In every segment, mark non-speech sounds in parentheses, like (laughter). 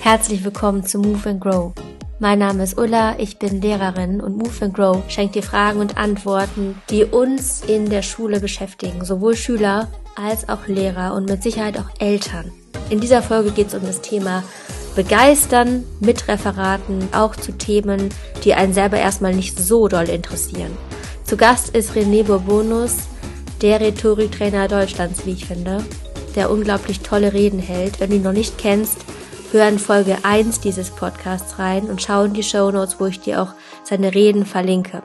Herzlich willkommen zu Move and Grow. Mein Name ist Ulla, ich bin Lehrerin und Move and Grow schenkt dir Fragen und Antworten, die uns in der Schule beschäftigen, sowohl Schüler als auch Lehrer und mit Sicherheit auch Eltern. In dieser Folge geht es um das Thema Begeistern mit Referaten, auch zu Themen, die einen selber erstmal nicht so doll interessieren. Zu Gast ist René Bourbonus, der Rhetoriktrainer Deutschlands, wie ich finde, der unglaublich tolle Reden hält. Wenn du ihn noch nicht kennst, hör in Folge 1 dieses Podcasts rein und schau in die Show Notes, wo ich dir auch seine Reden verlinke.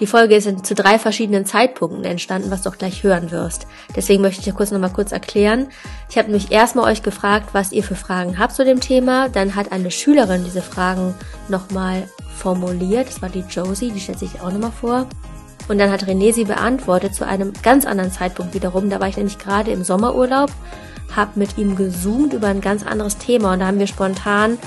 Die Folge ist zu drei verschiedenen Zeitpunkten entstanden, was du auch gleich hören wirst. Deswegen möchte ich dir kurz nochmal kurz erklären. Ich habe mich erstmal euch gefragt, was ihr für Fragen habt zu dem Thema. Dann hat eine Schülerin diese Fragen nochmal formuliert. Das war die Josie, die stellt sich auch nochmal vor. Und dann hat René sie beantwortet zu einem ganz anderen Zeitpunkt wiederum. Da war ich nämlich gerade im Sommerurlaub habe mit ihm gezoomt über ein ganz anderes Thema und da haben wir spontan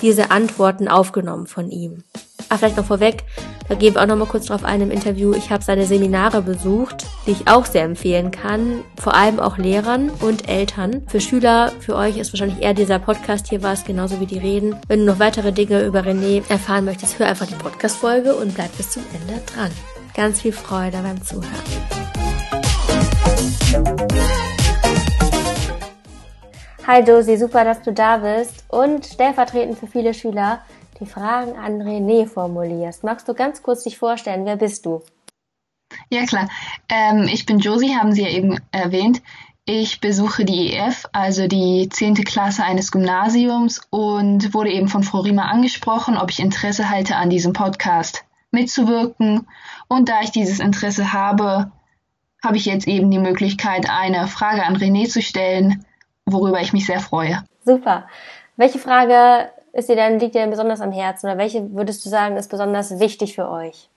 diese Antworten aufgenommen von ihm. Ah, vielleicht noch vorweg, da gebe ich auch noch mal kurz drauf ein im Interview. Ich habe seine Seminare besucht, die ich auch sehr empfehlen kann, vor allem auch Lehrern und Eltern. Für Schüler, für euch ist wahrscheinlich eher dieser Podcast hier was, genauso wie die Reden. Wenn du noch weitere Dinge über René erfahren möchtest, hör einfach die Podcast-Folge und bleib bis zum Ende dran. Ganz viel Freude beim Zuhören. Hi Josie, super, dass du da bist und stellvertretend für viele Schüler die Fragen an René formulierst. Magst du ganz kurz dich vorstellen, wer bist du? Ja klar, ähm, ich bin Josie, haben Sie ja eben erwähnt. Ich besuche die EF, also die zehnte Klasse eines Gymnasiums und wurde eben von Frau Riemer angesprochen, ob ich Interesse halte, an diesem Podcast mitzuwirken. Und da ich dieses Interesse habe, habe ich jetzt eben die Möglichkeit, eine Frage an René zu stellen, worüber ich mich sehr freue. Super. Welche Frage ist dir denn, liegt dir denn besonders am Herzen oder welche würdest du sagen, ist besonders wichtig für euch?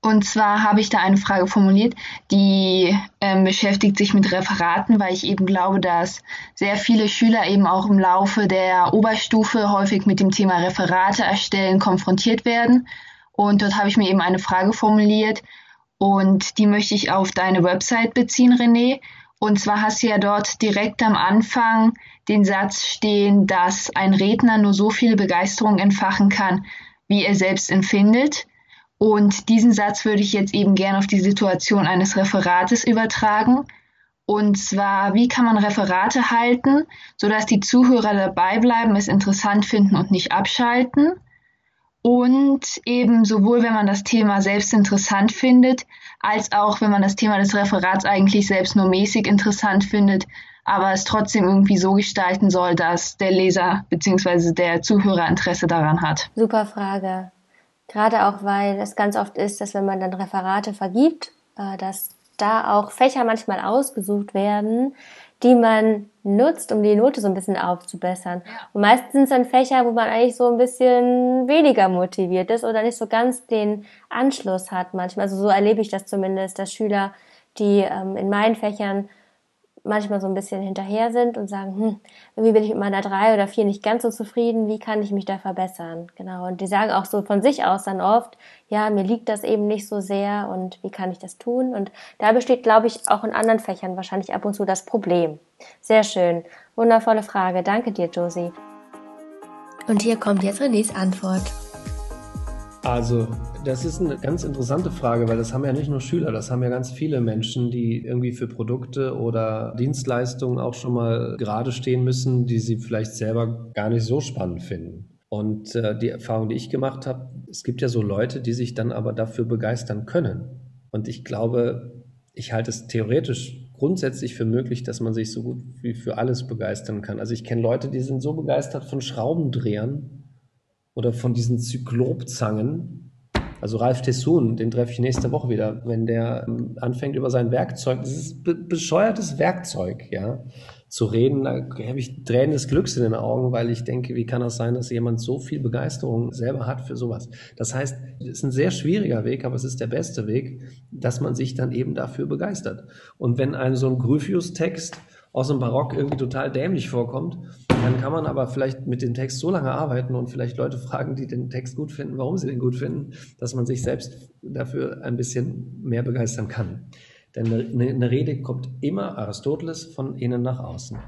Und zwar habe ich da eine Frage formuliert, die ähm, beschäftigt sich mit Referaten, weil ich eben glaube, dass sehr viele Schüler eben auch im Laufe der Oberstufe häufig mit dem Thema Referate erstellen konfrontiert werden. Und dort habe ich mir eben eine Frage formuliert und die möchte ich auf deine Website beziehen, René. Und zwar hast du ja dort direkt am Anfang den Satz stehen, dass ein Redner nur so viel Begeisterung entfachen kann, wie er selbst empfindet. Und diesen Satz würde ich jetzt eben gerne auf die Situation eines Referates übertragen. Und zwar, wie kann man Referate halten, sodass die Zuhörer dabei bleiben, es interessant finden und nicht abschalten? Und eben sowohl, wenn man das Thema selbst interessant findet, als auch, wenn man das Thema des Referats eigentlich selbst nur mäßig interessant findet, aber es trotzdem irgendwie so gestalten soll, dass der Leser bzw. der Zuhörer Interesse daran hat. Super Frage. Gerade auch, weil es ganz oft ist, dass wenn man dann Referate vergibt, äh, dass da auch Fächer manchmal ausgesucht werden, die man nutzt, um die Note so ein bisschen aufzubessern. Und meistens sind es dann Fächer, wo man eigentlich so ein bisschen weniger motiviert ist oder nicht so ganz den Anschluss hat manchmal. Also so erlebe ich das zumindest, dass Schüler, die ähm, in meinen Fächern manchmal so ein bisschen hinterher sind und sagen, hm, irgendwie bin ich mit meiner drei oder vier nicht ganz so zufrieden, wie kann ich mich da verbessern? Genau. Und die sagen auch so von sich aus dann oft, ja, mir liegt das eben nicht so sehr und wie kann ich das tun? Und da besteht, glaube ich, auch in anderen Fächern wahrscheinlich ab und zu das Problem. Sehr schön. Wundervolle Frage. Danke dir, Josie. Und hier kommt jetzt Renés Antwort. Also, das ist eine ganz interessante Frage, weil das haben ja nicht nur Schüler, das haben ja ganz viele Menschen, die irgendwie für Produkte oder Dienstleistungen auch schon mal gerade stehen müssen, die sie vielleicht selber gar nicht so spannend finden. Und äh, die Erfahrung, die ich gemacht habe, es gibt ja so Leute, die sich dann aber dafür begeistern können. Und ich glaube, ich halte es theoretisch grundsätzlich für möglich, dass man sich so gut wie für alles begeistern kann. Also ich kenne Leute, die sind so begeistert von Schraubendrehern, oder von diesen Zyklopzangen. Also Ralf Tessun, den treffe ich nächste Woche wieder, wenn der ähm, anfängt über sein Werkzeug, das ist be bescheuertes Werkzeug, ja, zu reden, da habe ich Tränen des Glücks in den Augen, weil ich denke, wie kann das sein, dass jemand so viel Begeisterung selber hat für sowas? Das heißt, es ist ein sehr schwieriger Weg, aber es ist der beste Weg, dass man sich dann eben dafür begeistert. Und wenn ein so ein Gryphius-Text aus dem Barock irgendwie total dämlich vorkommt, dann kann man aber vielleicht mit dem Text so lange arbeiten und vielleicht Leute fragen, die den Text gut finden, warum sie den gut finden, dass man sich selbst dafür ein bisschen mehr begeistern kann. Denn eine, Rede kommt immer Aristoteles von innen nach außen.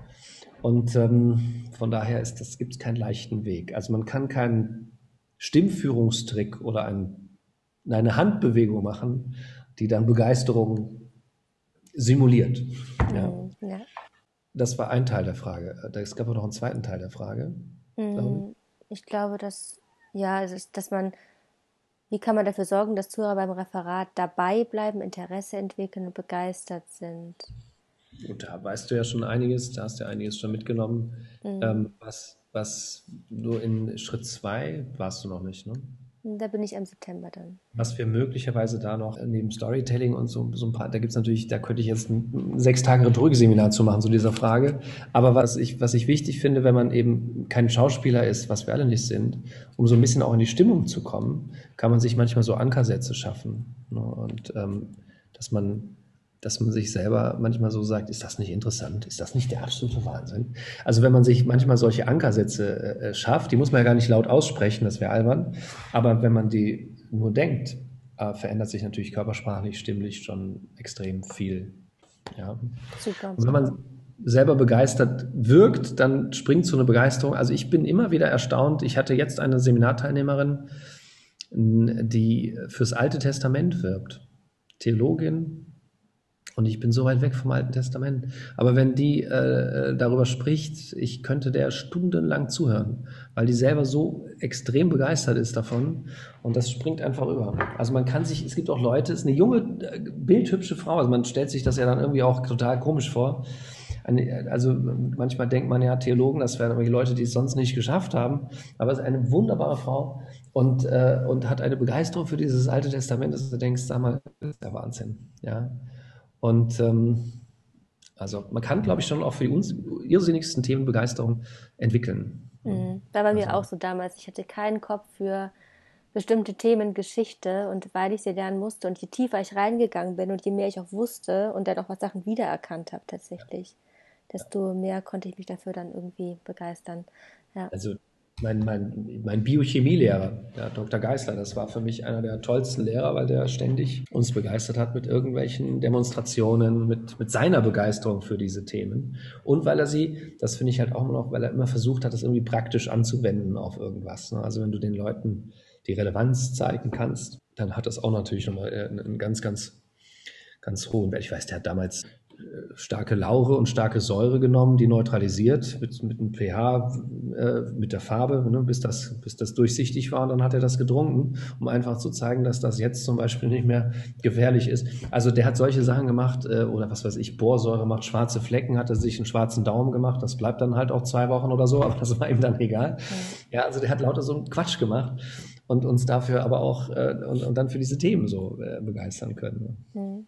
Und ähm, von daher ist das, gibt es keinen leichten Weg. Also man kann keinen Stimmführungstrick oder ein, eine Handbewegung machen, die dann Begeisterung simuliert. Ja. Ja. Das war ein Teil der Frage. Es gab auch noch einen zweiten Teil der Frage. Mhm. Ich glaube, dass, ja, dass man, wie kann man dafür sorgen, dass Zuhörer beim Referat dabei bleiben, Interesse entwickeln und begeistert sind? Gut, da weißt du ja schon einiges, da hast du ja einiges schon mitgenommen. Mhm. Ähm, was, was du in Schritt zwei warst du noch nicht, ne? Da bin ich im September dann. Was wir möglicherweise da noch neben Storytelling und so, so ein paar, da gibt es natürlich, da könnte ich jetzt ein, sechs Tage Rhetorik-Seminar zu machen zu dieser Frage. Aber was ich, was ich wichtig finde, wenn man eben kein Schauspieler ist, was wir alle nicht sind, um so ein bisschen auch in die Stimmung zu kommen, kann man sich manchmal so Ankersätze schaffen. Ne? Und ähm, dass man dass man sich selber manchmal so sagt, ist das nicht interessant? Ist das nicht der absolute Wahnsinn? Also wenn man sich manchmal solche Ankersätze äh, schafft, die muss man ja gar nicht laut aussprechen, das wäre albern, aber wenn man die nur denkt, äh, verändert sich natürlich körpersprachlich, stimmlich schon extrem viel. Ja. Super. Und wenn man selber begeistert wirkt, dann springt so eine Begeisterung. Also ich bin immer wieder erstaunt. Ich hatte jetzt eine Seminarteilnehmerin, die fürs Alte Testament wirbt. Theologin, und ich bin so weit weg vom Alten Testament. Aber wenn die äh, darüber spricht, ich könnte der stundenlang zuhören, weil die selber so extrem begeistert ist davon. Und das springt einfach über. Also man kann sich, es gibt auch Leute, es ist eine junge, äh, bildhübsche Frau. Also man stellt sich das ja dann irgendwie auch total komisch vor. Also manchmal denkt man ja, Theologen, das wären irgendwelche Leute, die es sonst nicht geschafft haben. Aber es ist eine wunderbare Frau und, äh, und hat eine Begeisterung für dieses Alte Testament, dass du denkst, sag mal, das ist der Wahnsinn. Ja. Und ähm, also man kann, glaube ich, schon auch für die irrsinnigsten Themen Begeisterung entwickeln. Mhm. War bei mir also. auch so damals. Ich hatte keinen Kopf für bestimmte Themen Geschichte und weil ich sie lernen musste und je tiefer ich reingegangen bin und je mehr ich auch wusste und dann auch was Sachen wiedererkannt habe tatsächlich, desto mehr konnte ich mich dafür dann irgendwie begeistern. Ja. Also mein, mein, mein Biochemielehrer, der Dr. Geisler, das war für mich einer der tollsten Lehrer, weil der ständig uns begeistert hat mit irgendwelchen Demonstrationen, mit, mit seiner Begeisterung für diese Themen. Und weil er sie, das finde ich halt auch immer noch, weil er immer versucht hat, das irgendwie praktisch anzuwenden auf irgendwas. Ne? Also wenn du den Leuten die Relevanz zeigen kannst, dann hat das auch natürlich nochmal äh, einen ganz, ganz, ganz hohen Wert. Ich weiß, der hat damals starke Laure und starke Säure genommen, die neutralisiert mit, mit einem pH, äh, mit der Farbe, ne, bis, das, bis das durchsichtig war. Und dann hat er das getrunken, um einfach zu zeigen, dass das jetzt zum Beispiel nicht mehr gefährlich ist. Also der hat solche Sachen gemacht, äh, oder was weiß ich, Borsäure macht schwarze Flecken, hat er sich einen schwarzen Daumen gemacht. Das bleibt dann halt auch zwei Wochen oder so, aber das war ihm dann egal. Ja, also der hat lauter so einen Quatsch gemacht und uns dafür aber auch äh, und, und dann für diese Themen so äh, begeistern können. Mhm.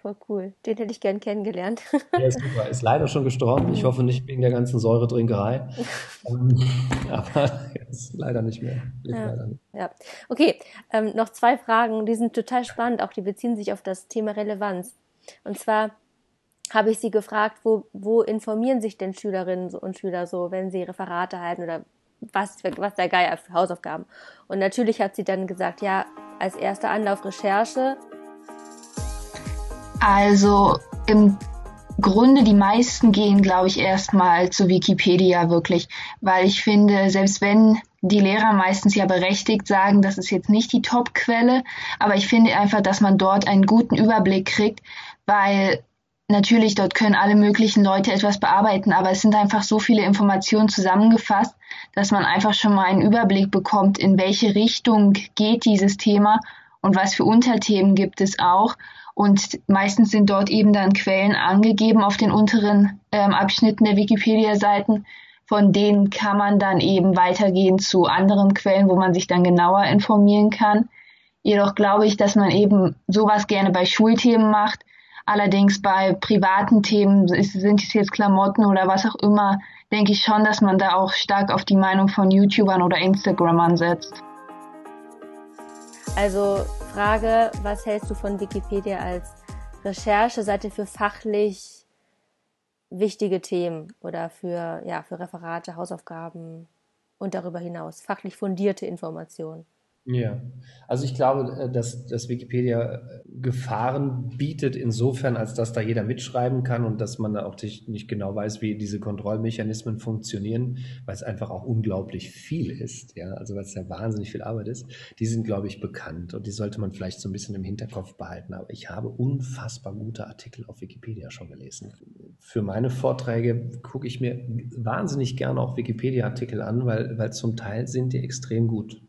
Voll cool. Den hätte ich gern kennengelernt. (laughs) Der ist super. Ist leider schon gestorben. Ich hoffe nicht wegen der ganzen Säuretrinkerei. (laughs) Ähm, (laughs) aber ist leider nicht mehr. Ja. Nicht. ja. Okay. Ähm, noch zwei Fragen. Die sind total spannend. Auch die beziehen sich auf das Thema Relevanz. Und zwar habe ich sie gefragt, wo, wo informieren sich denn Schülerinnen und Schüler so, wenn sie Referate halten oder was, was der Geier für Hausaufgaben? Und natürlich hat sie dann gesagt, ja, als erster Anlauf Recherche also im Grunde die meisten gehen, glaube ich, erstmal zu Wikipedia wirklich, weil ich finde, selbst wenn die Lehrer meistens ja berechtigt sagen, das ist jetzt nicht die Top-Quelle, aber ich finde einfach, dass man dort einen guten Überblick kriegt, weil natürlich dort können alle möglichen Leute etwas bearbeiten, aber es sind einfach so viele Informationen zusammengefasst, dass man einfach schon mal einen Überblick bekommt, in welche Richtung geht dieses Thema und was für Unterthemen gibt es auch und meistens sind dort eben dann Quellen angegeben auf den unteren ähm, Abschnitten der Wikipedia-Seiten. Von denen kann man dann eben weitergehen zu anderen Quellen, wo man sich dann genauer informieren kann. Jedoch glaube ich, dass man eben sowas gerne bei Schulthemen macht. Allerdings bei privaten Themen, sind es jetzt Klamotten oder was auch immer, denke ich schon, dass man da auch stark auf die Meinung von YouTubern oder Instagrammern setzt. Also Frage, was hältst du von Wikipedia als Rechercheseite für fachlich wichtige Themen oder für, ja, für Referate, Hausaufgaben und darüber hinaus fachlich fundierte Informationen? Ja, also ich glaube, äh, dass, dass Wikipedia äh, Gefahren bietet insofern, als dass da jeder mitschreiben kann und dass man da auch nicht genau weiß, wie diese Kontrollmechanismen funktionieren, weil es einfach auch unglaublich viel ist, ja, also weil es ja wahnsinnig viel Arbeit ist. Die sind, glaube ich, bekannt und die sollte man vielleicht so ein bisschen im Hinterkopf behalten. Aber ich habe unfassbar gute Artikel auf Wikipedia schon gelesen. Für meine Vorträge gucke ich mir wahnsinnig gerne auch Wikipedia-Artikel an, weil, weil zum Teil sind die extrem gut.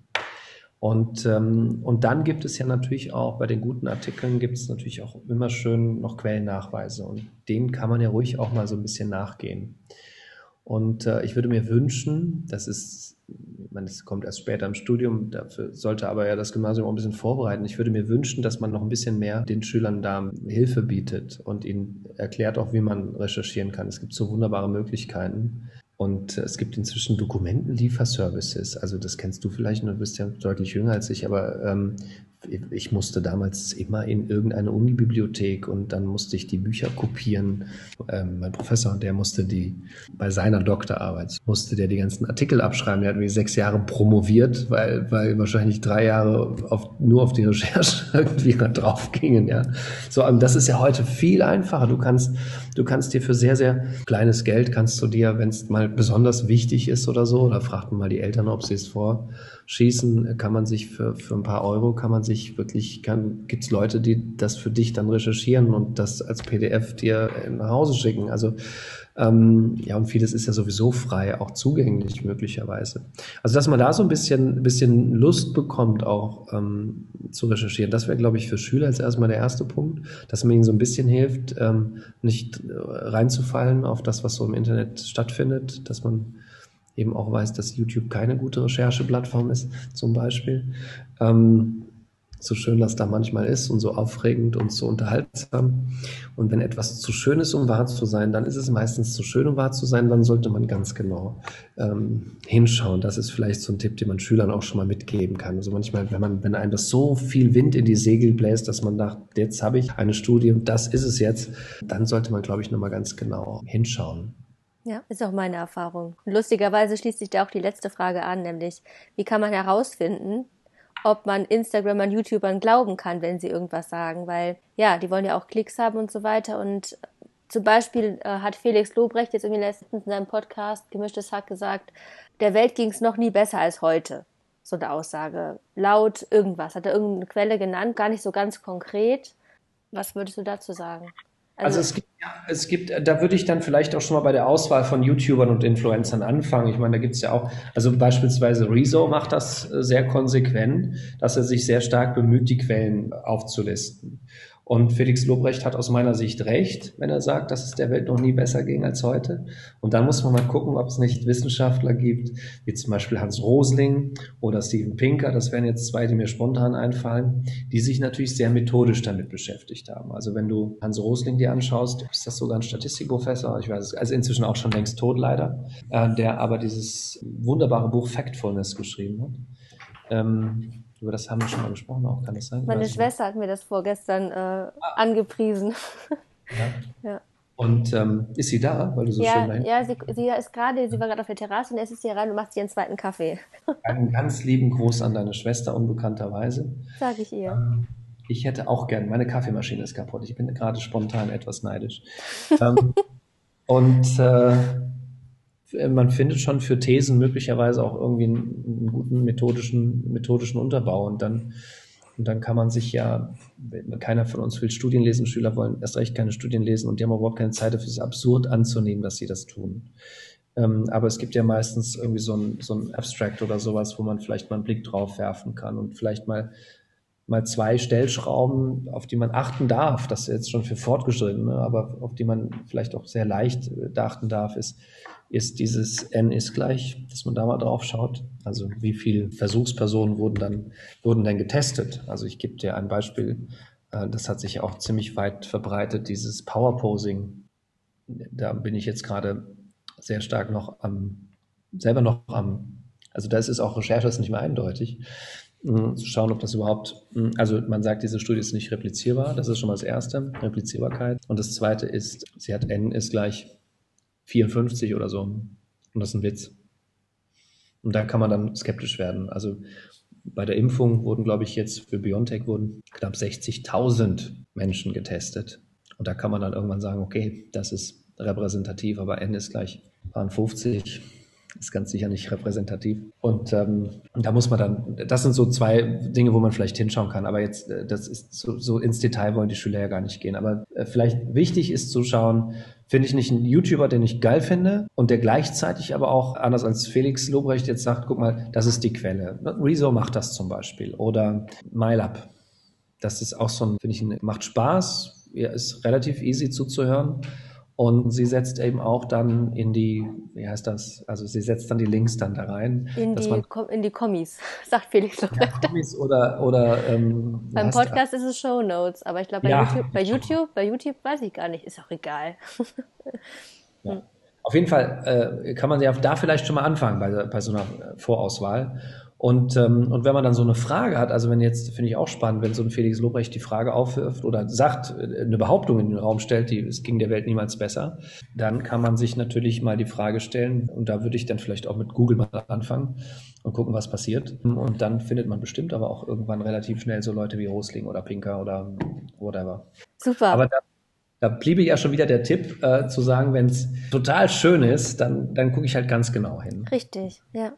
Und, ähm, und dann gibt es ja natürlich auch bei den guten Artikeln gibt es natürlich auch immer schön noch Quellennachweise und denen kann man ja ruhig auch mal so ein bisschen nachgehen. Und äh, ich würde mir wünschen, das ist, ich meine, das kommt erst später im Studium, dafür sollte aber ja das Gymnasium auch ein bisschen vorbereiten. Ich würde mir wünschen, dass man noch ein bisschen mehr den Schülern da Hilfe bietet und ihnen erklärt auch, wie man recherchieren kann. Es gibt so wunderbare Möglichkeiten. Und es gibt inzwischen Dokumentenlieferservices. Also das kennst du vielleicht, du bist ja deutlich jünger als ich, aber ähm, ich musste damals immer in irgendeine Unibibliothek und dann musste ich die Bücher kopieren. Ähm, mein Professor, der musste die, bei seiner Doktorarbeit, musste der die ganzen Artikel abschreiben. Der hat wie sechs Jahre promoviert, weil, weil wahrscheinlich drei Jahre auf, nur auf die Recherche (laughs) irgendwie drauf gingen, ja. So, ähm, das ist ja heute viel einfacher. Du kannst, du kannst dir für sehr, sehr kleines Geld kannst du dir, wenn es mal besonders wichtig ist oder so, oder fragt man mal die Eltern, ob sie es vor, schießen, kann man sich für, für ein paar Euro, kann man sich wirklich, kann, gibt's Leute, die das für dich dann recherchieren und das als PDF dir nach Hause schicken. Also ähm, ja, und vieles ist ja sowieso frei, auch zugänglich möglicherweise. Also dass man da so ein bisschen, bisschen Lust bekommt, auch ähm, zu recherchieren, das wäre, glaube ich, für Schüler jetzt erstmal der erste Punkt, dass man ihnen so ein bisschen hilft, ähm, nicht reinzufallen auf das, was so im Internet stattfindet, dass man eben auch weiß, dass YouTube keine gute Rechercheplattform ist, zum Beispiel. Ähm, so schön das da manchmal ist und so aufregend und so unterhaltsam. Und wenn etwas zu schön ist, um wahr zu sein, dann ist es meistens zu schön, um wahr zu sein. Dann sollte man ganz genau ähm, hinschauen. Das ist vielleicht so ein Tipp, den man Schülern auch schon mal mitgeben kann. Also manchmal, wenn man, wenn einem das so viel Wind in die Segel bläst, dass man dacht, jetzt habe ich eine Studie und das ist es jetzt, dann sollte man, glaube ich, nochmal ganz genau hinschauen. Ja, ist auch meine Erfahrung. Lustigerweise schließt sich da auch die letzte Frage an, nämlich wie kann man herausfinden, ob man Instagramern, YouTubern glauben kann, wenn sie irgendwas sagen, weil ja, die wollen ja auch Klicks haben und so weiter. Und zum Beispiel äh, hat Felix Lobrecht jetzt irgendwie letztens in seinem Podcast Gemischtes Hack gesagt, der Welt ging es noch nie besser als heute. So eine Aussage. Laut irgendwas. Hat er irgendeine Quelle genannt, gar nicht so ganz konkret. Was würdest du dazu sagen? Also, also es gibt, ja, es gibt, da würde ich dann vielleicht auch schon mal bei der Auswahl von YouTubern und Influencern anfangen. Ich meine, da gibt es ja auch, also beispielsweise Rezo macht das äh, sehr konsequent, dass er sich sehr stark bemüht, die Quellen aufzulisten. Und Felix Lobrecht hat aus meiner Sicht recht, wenn er sagt, dass es der Welt noch nie besser ging als heute. Und dann muss man mal gucken, ob es nicht Wissenschaftler gibt, wie zum Beispiel Hans Rosling oder Steven Pinker, das wären jetzt zwei, die mir spontan einfallen, die sich natürlich sehr methodisch damit beschäftigt haben. Also wenn du Hans Rosling dir anschaust, ist das sogar ein Statistikprofessor, ich weiß es, also inzwischen auch schon längst tot leider, äh, der aber dieses wunderbare Buch Factfulness geschrieben hat. Ähm, über das haben wir schon mal gesprochen, auch kann das sein? Meine Schwester hat mir das vorgestern äh, ah. angepriesen. Ja. (laughs) ja. Und ähm, ist sie da, weil du so ja, schön rein? Ja, sie, sie ist gerade, sie war gerade auf der Terrasse und jetzt ist sie rein und macht sich ihren zweiten Kaffee. (laughs) Einen ganz lieben Gruß an deine Schwester, unbekannterweise. Sag ich ihr. Ähm, ich hätte auch gern, meine Kaffeemaschine ist kaputt. Ich bin gerade spontan etwas neidisch. ähm, (laughs) und äh, man findet schon für Thesen möglicherweise auch irgendwie einen, einen, guten methodischen, methodischen Unterbau und dann, und dann kann man sich ja, keiner von uns will Studien lesen, Schüler wollen erst recht keine Studien lesen und die haben überhaupt keine Zeit dafür, es ist absurd anzunehmen, dass sie das tun. Ähm, aber es gibt ja meistens irgendwie so ein, so ein Abstract oder sowas, wo man vielleicht mal einen Blick drauf werfen kann und vielleicht mal mal zwei Stellschrauben, auf die man achten darf, das ist jetzt schon für Fortgeschrittene, aber auf die man vielleicht auch sehr leicht äh, achten darf, ist, ist dieses n ist gleich, dass man da mal drauf schaut. Also wie viele Versuchspersonen wurden dann, wurden denn getestet? Also ich gebe dir ein Beispiel, äh, das hat sich auch ziemlich weit verbreitet, dieses Powerposing. Da bin ich jetzt gerade sehr stark noch am, selber noch am, also da ist es auch Recherche, ist nicht mehr eindeutig, zu schauen, ob das überhaupt, äh, also man sagt, diese Studie ist nicht replizierbar, das ist schon mal das erste, Replizierbarkeit. Und das zweite ist, sie hat n ist gleich 54 oder so. Und das ist ein Witz. Und da kann man dann skeptisch werden. Also bei der Impfung wurden, glaube ich, jetzt für BioNTech wurden knapp 60.000 Menschen getestet. Und da kann man dann irgendwann sagen, okay, das ist repräsentativ, aber N ist gleich waren 50 ist ganz sicher nicht repräsentativ. Und ähm, da muss man dann, das sind so zwei Dinge, wo man vielleicht hinschauen kann. Aber jetzt, äh, das ist so, so ins Detail wollen die Schüler ja gar nicht gehen. Aber äh, vielleicht wichtig ist zu schauen, finde ich nicht einen YouTuber, den ich geil finde und der gleichzeitig aber auch, anders als Felix Lobrecht jetzt sagt, guck mal, das ist die Quelle. Rezo macht das zum Beispiel oder MyLab. Das ist auch so ein, finde ich, macht Spaß, ja, ist relativ easy zuzuhören und sie setzt eben auch dann in die, wie heißt das? Also sie setzt dann die Links dann da rein. In, die, man, in die Kommis, (laughs) sagt Felix noch. Ja, Kommis oder, oder ähm, Beim Podcast ist es Show Notes, aber ich glaube bei, ja. YouTube, bei YouTube, bei YouTube weiß ich gar nicht, ist auch egal. (laughs) ja. Auf jeden Fall äh, kann man ja da vielleicht schon mal anfangen bei, bei so einer Vorauswahl. Und, ähm, und wenn man dann so eine Frage hat, also wenn jetzt, finde ich auch spannend, wenn so ein Felix Lobrecht die Frage aufwirft oder sagt, äh, eine Behauptung in den Raum stellt, die es ging der Welt niemals besser, dann kann man sich natürlich mal die Frage stellen, und da würde ich dann vielleicht auch mit Google mal anfangen und gucken, was passiert. Und dann findet man bestimmt aber auch irgendwann relativ schnell so Leute wie Rosling oder Pinker oder whatever. Super. Aber da, da bliebe ja schon wieder der Tipp, äh, zu sagen, wenn es total schön ist, dann, dann gucke ich halt ganz genau hin. Richtig, ja.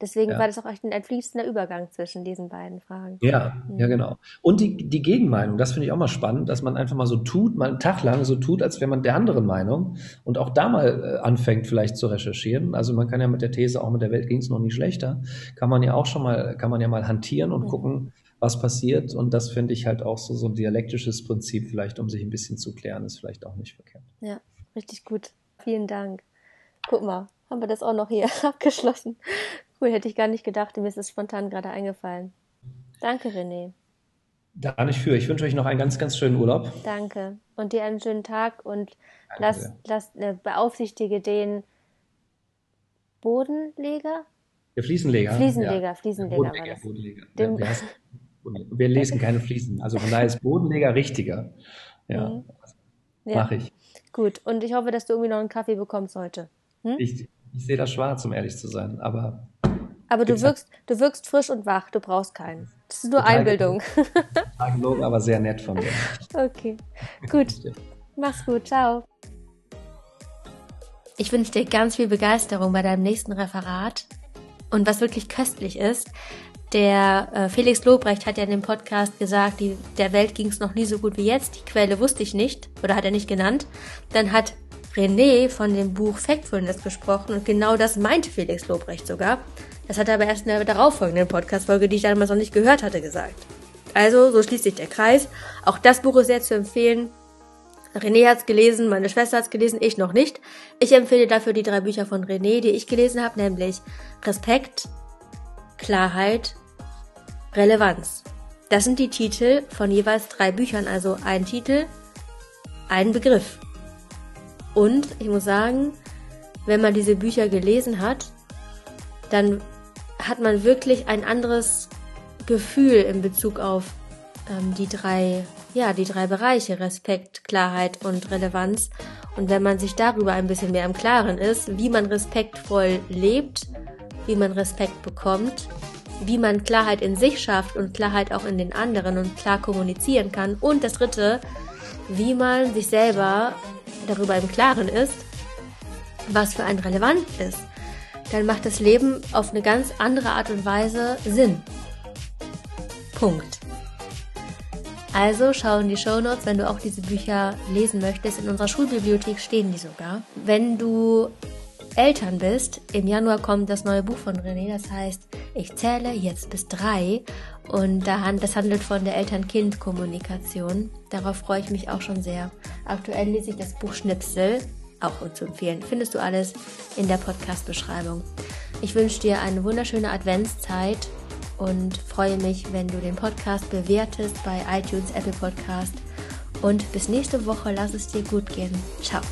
Deswegen ja. war das auch echt ein fließender Übergang zwischen diesen beiden Fragen. Ja, mhm. ja, genau. Und die, die Gegenmeinung, das finde ich auch mal spannend, dass man einfach mal so tut, mal einen Tag lang so tut, als wäre man der anderen Meinung und auch da mal äh, anfängt, vielleicht zu recherchieren. Also man kann ja mit der These, auch mit der Welt ging es noch nie schlechter, kann man ja auch schon mal, kann man ja mal hantieren und mhm. gucken, was passiert. Und das finde ich halt auch so, so ein dialektisches Prinzip, vielleicht um sich ein bisschen zu klären, ist vielleicht auch nicht verkehrt. Ja, richtig gut. Vielen Dank. Guck mal, haben wir das auch noch hier (laughs) abgeschlossen. Cool, hätte ich gar nicht gedacht. Mir ist es spontan gerade eingefallen. Danke, René. Da nicht für. Ich wünsche euch noch einen ganz, ganz schönen Urlaub. Danke. Und dir einen schönen Tag und lass, lass, äh, beaufsichtige den Bodenleger? Der Fliesenleger. Fliesenleger, ja. Fliesenleger. Bodenleger. Bodenleger. Dem wir lesen keine Fliesen. Also von daher ist Bodenleger richtiger. Ja. Mhm. ja. Mach ich. Gut. Und ich hoffe, dass du irgendwie noch einen Kaffee bekommst heute. Hm? Ich, ich sehe das schwarz, um ehrlich zu sein. Aber aber du wirkst, du wirkst frisch und wach, du brauchst keinen. Das ist nur Total Einbildung. Gelogen, aber sehr nett von dir. Okay, gut. Mach's gut, ciao. Ich wünsche dir ganz viel Begeisterung bei deinem nächsten Referat. Und was wirklich köstlich ist, der äh, Felix Lobrecht hat ja in dem Podcast gesagt, die, der Welt ging es noch nie so gut wie jetzt. Die Quelle wusste ich nicht oder hat er nicht genannt. Dann hat René von dem Buch Factfulness gesprochen und genau das meinte Felix Lobrecht sogar. Das hat er aber erst in der darauffolgenden Podcast-Folge, die ich damals noch nicht gehört hatte, gesagt. Also, so schließt sich der Kreis. Auch das Buch ist sehr zu empfehlen. René hat's gelesen, meine Schwester hat's gelesen, ich noch nicht. Ich empfehle dafür die drei Bücher von René, die ich gelesen habe, nämlich Respekt, Klarheit, Relevanz. Das sind die Titel von jeweils drei Büchern, also ein Titel, ein Begriff. Und ich muss sagen, wenn man diese Bücher gelesen hat, dann hat man wirklich ein anderes Gefühl in Bezug auf ähm, die drei, ja, die drei Bereiche Respekt, Klarheit und Relevanz. Und wenn man sich darüber ein bisschen mehr im Klaren ist, wie man respektvoll lebt, wie man Respekt bekommt, wie man Klarheit in sich schafft und Klarheit auch in den anderen und klar kommunizieren kann. Und das dritte, wie man sich selber darüber im Klaren ist, was für ein relevant ist dann macht das Leben auf eine ganz andere Art und Weise Sinn. Punkt. Also schau in die Show Notes, wenn du auch diese Bücher lesen möchtest. In unserer Schulbibliothek stehen die sogar. Wenn du Eltern bist, im Januar kommt das neue Buch von René, das heißt, ich zähle jetzt bis drei. Und das handelt von der Eltern-Kind-Kommunikation. Darauf freue ich mich auch schon sehr. Aktuell lese ich das Buch Schnipsel auch zu empfehlen. Findest du alles in der Podcast-Beschreibung. Ich wünsche dir eine wunderschöne Adventszeit und freue mich, wenn du den Podcast bewertest bei iTunes, Apple Podcast. Und bis nächste Woche, lass es dir gut gehen. Ciao.